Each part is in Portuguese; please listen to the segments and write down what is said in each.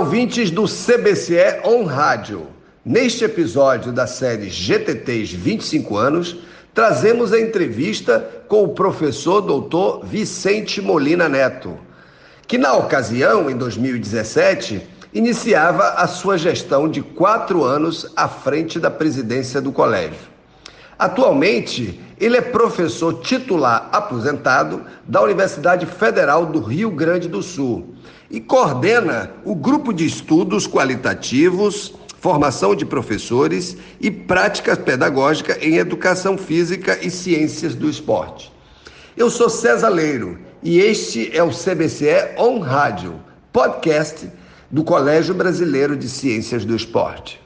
ouvintes do CBCE On Rádio. Neste episódio da série GTTs 25 anos, trazemos a entrevista com o professor doutor Vicente Molina Neto, que na ocasião, em 2017, iniciava a sua gestão de quatro anos à frente da presidência do colégio. Atualmente, ele é professor titular aposentado da Universidade Federal do Rio Grande do Sul e coordena o grupo de estudos qualitativos, formação de professores e prática pedagógica em educação física e ciências do esporte. Eu sou César Leiro e este é o CBCE On Rádio, podcast do Colégio Brasileiro de Ciências do Esporte.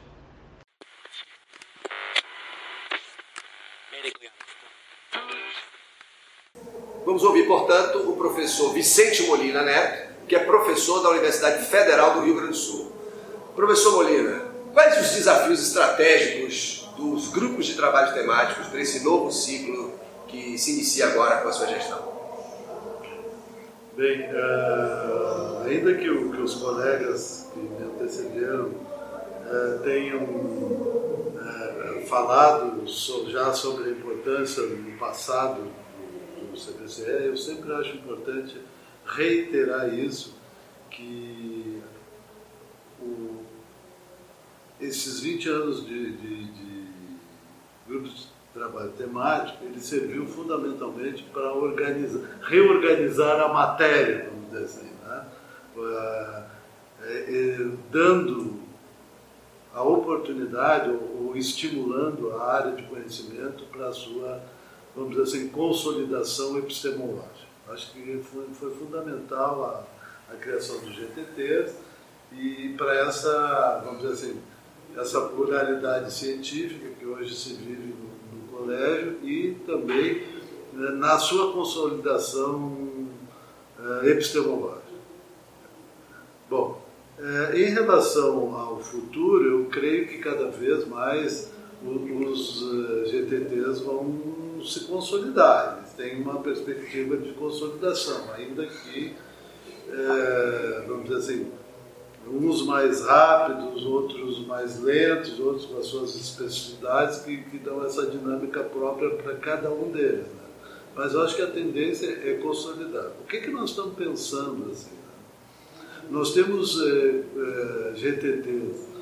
Vamos ouvir, portanto, o professor Vicente Molina Neto, que é professor da Universidade Federal do Rio Grande do Sul. Professor Molina, quais os desafios estratégicos dos grupos de trabalho temáticos para esse novo ciclo que se inicia agora com a sua gestão? Bem, uh, ainda que, o, que, os colegas que me antecederam uh, tenham uh, falado já sobre a importância no passado do, do CPCE, eu sempre acho importante reiterar isso, que o, esses 20 anos de, de, de grupos de trabalho temático, ele serviu fundamentalmente para organizar, reorganizar a matéria, vamos dizer assim, né? é, é, dando a oportunidade ou, estimulando a área de conhecimento para a sua, vamos dizer assim, consolidação epistemológica. Acho que foi, foi fundamental a, a criação do GTT e para essa, vamos dizer assim, essa pluralidade científica que hoje se vive no, no colégio e também né, na sua consolidação uh, epistemológica. Bom, uh, em relação ao futuro, eu creio que cada vez mais os uh, GTTs vão se consolidar, eles têm uma perspectiva de consolidação, ainda que, é, vamos dizer assim, uns mais rápidos, outros mais lentos, outros com as suas especificidades que, que dão essa dinâmica própria para cada um deles. Né? Mas eu acho que a tendência é consolidar. O que, que nós estamos pensando assim? Né? Nós temos é, é, GTTs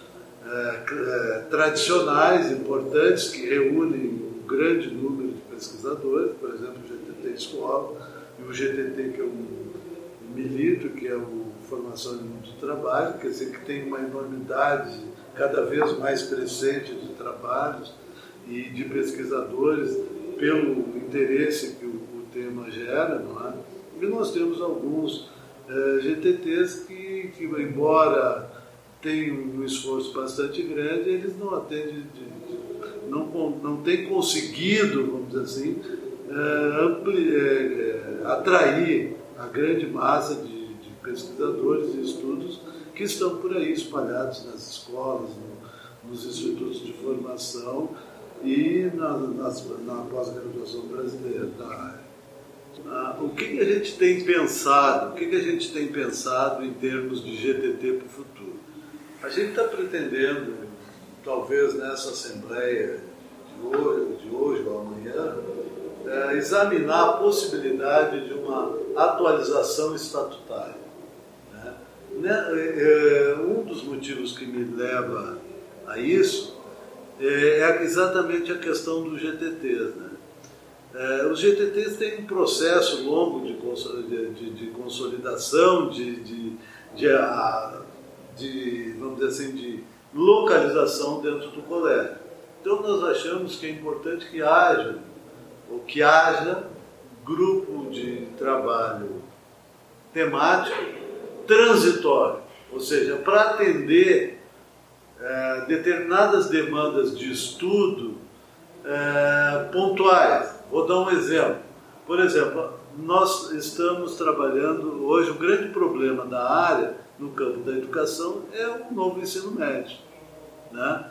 é, é, tradicionais, importantes, que reúnem um grande número pesquisadores, por exemplo, o GTT Escola e o GTT, que é o Milito, que é o Formação no Mundo do Trabalho, quer dizer, que tem uma enormidade cada vez mais crescente de trabalhos e de pesquisadores pelo interesse que o, o tema gera, não é? E nós temos alguns é, GTTs que, que, embora tenham um esforço bastante grande, eles não atendem de, não, não tem conseguido, vamos dizer assim, é, ampli, é, atrair a grande massa de, de, pesquisadores e estudos que estão por aí espalhados nas escolas, no, nos institutos de formação e na, nas, na pós-graduação brasileira área. Ah, o que, que, a gente tem pensado? O que, que a gente tem pensado em termos de GTT para o futuro? A gente está pretendendo talvez nessa Assembleia de hoje, de hoje ou amanhã, é, examinar a possibilidade de uma atualização estatutária. Né? né é, é, um dos motivos que me leva a isso é, é exatamente a questão dos GTTs. Né? É, os GTTs têm um processo longo de, de, de consolidação, de, de, de, de, vamos dizer assim, de localização dentro do colégio. Então nós achamos que é importante que haja, ou que haja, grupo de trabalho temático transitório, ou seja, para atender é, determinadas demandas de estudo é, pontuais. Vou dar um exemplo. Por exemplo, nós estamos trabalhando hoje o grande problema da área no campo da educação é o novo ensino médio. Né?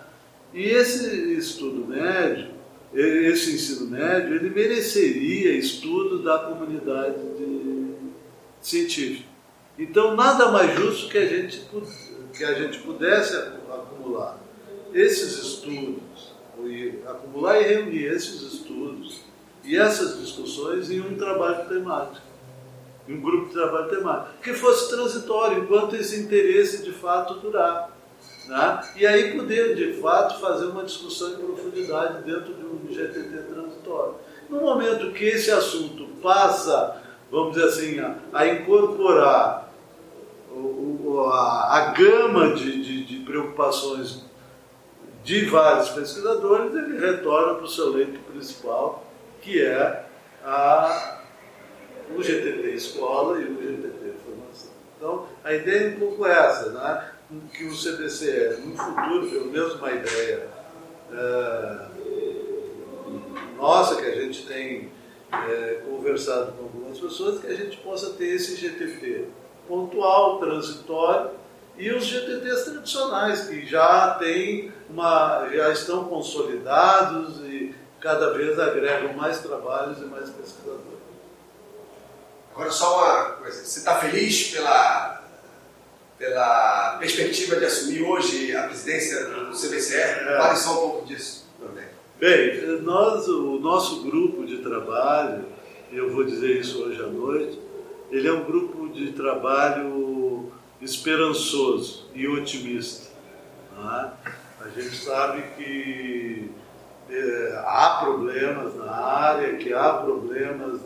E esse estudo médio, esse ensino médio, ele mereceria estudo da comunidade de... científica. Então, nada mais justo que a gente que a gente pudesse acumular esses estudos, acumular e reunir esses estudos e essas discussões em um trabalho temático, em um grupo de trabalho temático, que fosse transitório, enquanto esse interesse de fato durar. Né? E aí poder, de fato, fazer uma discussão em profundidade dentro de um GTT transitório. No momento que esse assunto passa, vamos dizer assim, a, a incorporar o, a, a, gama de, de, de preocupações de vários pesquisadores, ele retorna para o seu leito principal, que é a, o GTT Escola e o GTT Formação. Então, a ideia é um pouco essa, né? que o CDCE, no futuro, pelo menos uma ideia é, nossa, que a gente tem é, conversado com algumas pessoas, que a gente possa ter esse GTT pontual, transitório, e os GTTs tradicionais, que já têm uma, já estão consolidados e cada vez agregam mais trabalhos e mais pesquisadores. Agora só uma coisa, você está feliz pela, pela perspectiva de assumir hoje a presidência do CBCE? É. Fale só um pouco disso também. Bem, nós, o nosso grupo de trabalho, eu vou dizer isso hoje à noite, ele é um grupo de trabalho esperançoso e otimista. É? A gente sabe que é, há problemas na área, que há problemas.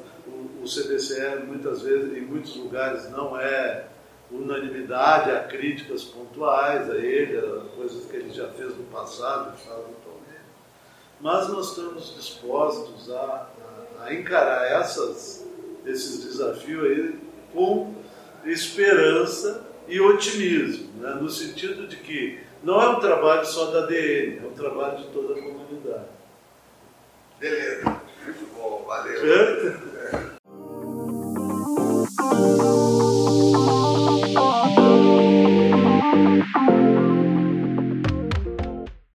O, CBCE, muitas vezes, em muitos lugares, não é unanimidade, há críticas pontuais a ele, a coisas que ele já fez no passado faz atualmente. Mas nós estamos dispostos a, a, a encarar essas, esses desafios aí com esperança e otimismo, né? no sentido de que não é um trabalho só da DN, é um trabalho de toda a comunidade. Beleza.